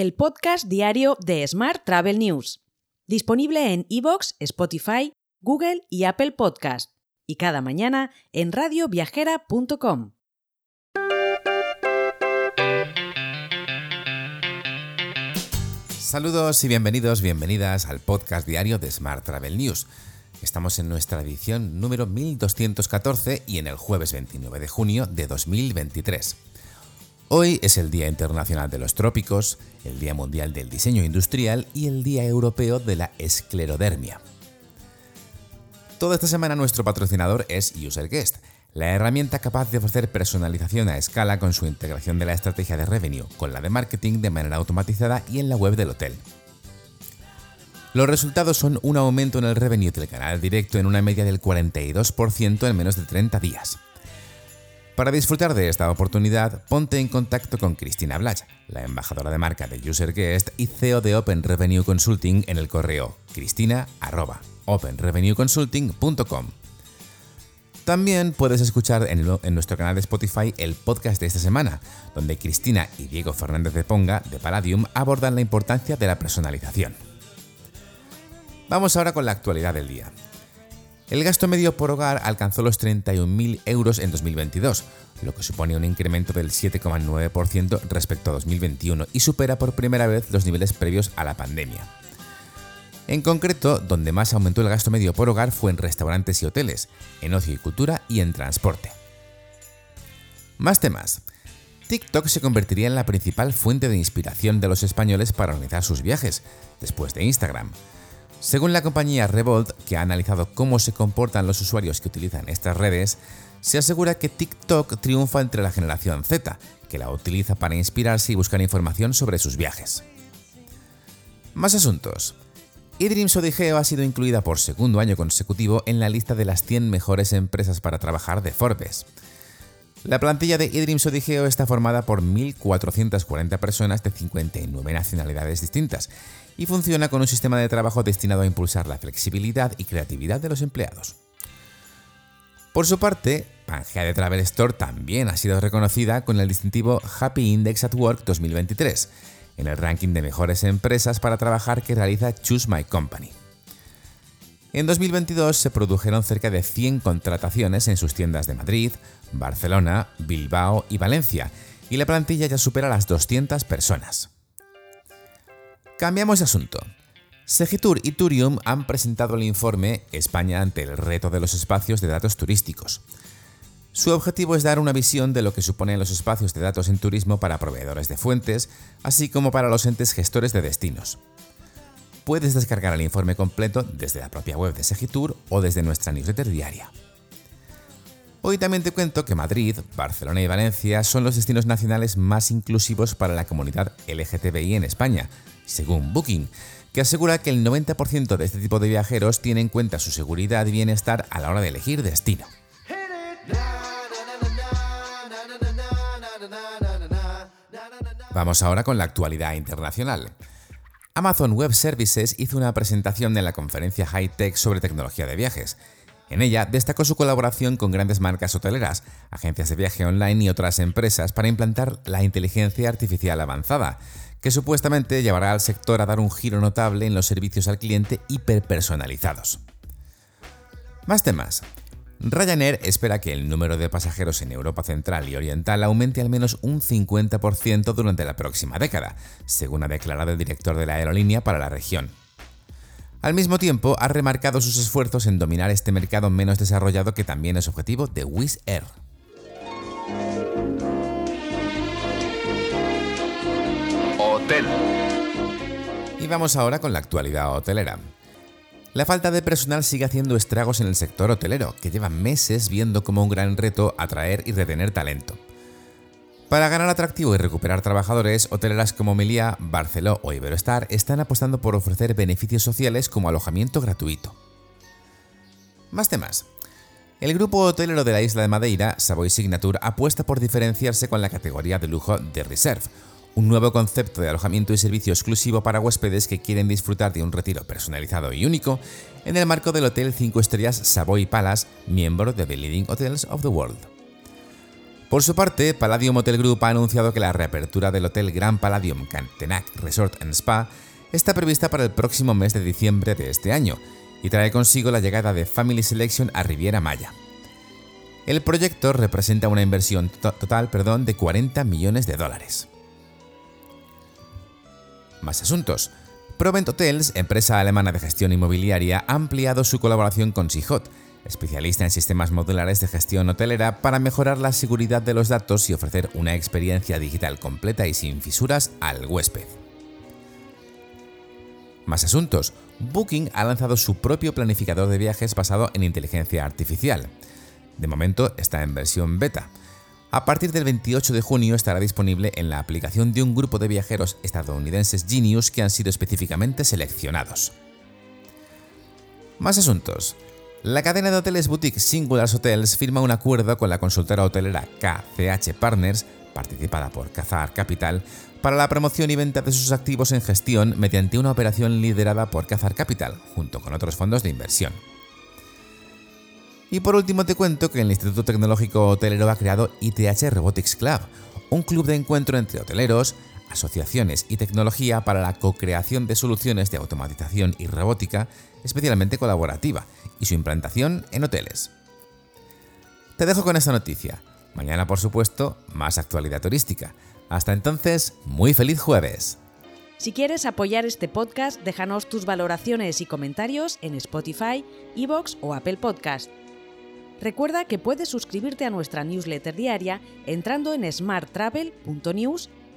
el podcast diario de Smart Travel News, disponible en iVoox, Spotify, Google y Apple Podcast, y cada mañana en radioviajera.com. Saludos y bienvenidos, bienvenidas al podcast diario de Smart Travel News. Estamos en nuestra edición número 1214 y en el jueves 29 de junio de 2023. Hoy es el Día Internacional de los Trópicos, el Día Mundial del Diseño Industrial y el Día Europeo de la Esclerodermia. Toda esta semana nuestro patrocinador es UserGuest, la herramienta capaz de ofrecer personalización a escala con su integración de la estrategia de revenue con la de marketing de manera automatizada y en la web del hotel. Los resultados son un aumento en el revenue del canal directo en una media del 42% en menos de 30 días. Para disfrutar de esta oportunidad, ponte en contacto con Cristina Blach, la embajadora de marca de UserGuest y CEO de Open Revenue Consulting en el correo cristina.openrevenueconsulting.com. También puedes escuchar en, en, nuestro canal de Spotify el podcast de esta semana, donde Cristina y Diego Fernández de Ponga, de Palladium, abordan la importancia de la personalización. Vamos ahora con la actualidad del día. El gasto medio por hogar alcanzó los 31.000 euros en 2022, lo que supone un incremento del 7,9% respecto a 2021 y supera por primera vez los niveles previos a la pandemia. En concreto, donde más aumentó el gasto medio por hogar fue en restaurantes y hoteles, en ocio y cultura y en transporte. Más temas. TikTok se convertiría en la principal fuente de inspiración de los españoles para organizar sus viajes, después de Instagram. Según la compañía Revolt, que ha analizado cómo se comportan los usuarios que utilizan estas redes, se asegura que TikTok triunfa entre la generación Z, que la utiliza para inspirarse y buscar información sobre sus viajes. Más asuntos. eDreams Odigeo ha sido incluida por segundo año consecutivo en la lista de las 100 mejores empresas para trabajar de Forbes. La plantilla de eDreams Odigeo está formada por 1.440 personas de 59 nacionalidades distintas y funciona con un sistema de trabajo destinado a impulsar la flexibilidad y creatividad de los empleados. Por su parte, Pangea de Travel Store también ha sido reconocida con el distintivo Happy Index at Work 2023, en el ranking de mejores empresas para trabajar que realiza Choose My Company. En 2022 se produjeron cerca de 100 contrataciones en sus tiendas de Madrid, Barcelona, Bilbao y Valencia, y la plantilla ya supera las 200 personas. Cambiamos de asunto. Segitur y Turium han presentado el informe España ante el reto de los espacios de datos turísticos. Su objetivo es dar una visión de lo que suponen los espacios de datos en turismo para proveedores de fuentes, así como para los entes gestores de destinos. Puedes descargar el informe completo desde la propia web de Segitur o desde nuestra newsletter diaria. Hoy también te cuento que Madrid, Barcelona y Valencia son los destinos nacionales más inclusivos para la comunidad LGTBI en España, según Booking, que asegura que el 90% de este tipo de viajeros tiene en cuenta su seguridad y bienestar a la hora de elegir destino. Vamos ahora con la actualidad internacional. Amazon Web Services hizo una presentación en la conferencia High Tech sobre tecnología de viajes. En ella destacó su colaboración con grandes marcas hoteleras, agencias de viaje online y otras empresas para implantar la inteligencia artificial avanzada, que supuestamente llevará al sector a dar un giro notable en los servicios al cliente hiperpersonalizados. Más temas. Ryanair espera que el número de pasajeros en Europa Central y Oriental aumente al menos un 50% durante la próxima década, según ha declarado el director de la aerolínea para la región. Al mismo tiempo, ha remarcado sus esfuerzos en dominar este mercado menos desarrollado que también es objetivo de Wizz Air. Y vamos ahora con la actualidad hotelera. La falta de personal sigue haciendo estragos en el sector hotelero, que lleva meses viendo como un gran reto atraer y retener talento. Para ganar atractivo y recuperar trabajadores, hoteleras como Melia, Barceló o Iberostar están apostando por ofrecer beneficios sociales como alojamiento gratuito. Más temas. El grupo hotelero de la isla de Madeira, Savoy Signature, apuesta por diferenciarse con la categoría de lujo de Reserve, un nuevo concepto de alojamiento y servicio exclusivo para huéspedes que quieren disfrutar de un retiro personalizado y único en el marco del Hotel 5 Estrellas Savoy Palace, miembro de The Leading Hotels of the World. Por su parte, Palladium Hotel Group ha anunciado que la reapertura del Hotel Gran Palladium Cantenac Resort and Spa está prevista para el próximo mes de diciembre de este año y trae consigo la llegada de Family Selection a Riviera Maya. El proyecto representa una inversión total perdón, de 40 millones de dólares. Más asuntos. Provent Hotels, empresa alemana de gestión inmobiliaria, ha ampliado su colaboración con Sijot, especialista en sistemas modulares de gestión hotelera para mejorar la seguridad de los datos y ofrecer una experiencia digital completa y sin fisuras al huésped. Más asuntos. Booking ha lanzado su propio planificador de viajes basado en inteligencia artificial. De momento está en versión beta. A partir del 28 de junio estará disponible en la aplicación de un grupo de viajeros estadounidenses Genius que han sido específicamente seleccionados. Más asuntos. La cadena de hoteles boutique Singulars Hotels firma un acuerdo con la consultora hotelera KCH Partners, participada por Cazar Capital, para la promoción y venta de sus activos en gestión mediante una operación liderada por Cazar Capital, junto con otros fondos de inversión. Y por último te cuento que el Instituto Tecnológico Hotelero ha creado ITH Robotics Club, un club de encuentro entre hoteleros, asociaciones y tecnología para la co-creación de soluciones de automatización y robótica especialmente colaborativa, y su implantación en hoteles. Te dejo con esta noticia. Mañana, por supuesto, más actualidad turística. Hasta entonces, muy feliz jueves. Si quieres apoyar este podcast, déjanos tus valoraciones y comentarios en Spotify, Evox o Apple Podcast. Recuerda que puedes suscribirte a nuestra newsletter diaria entrando en smarttravel.news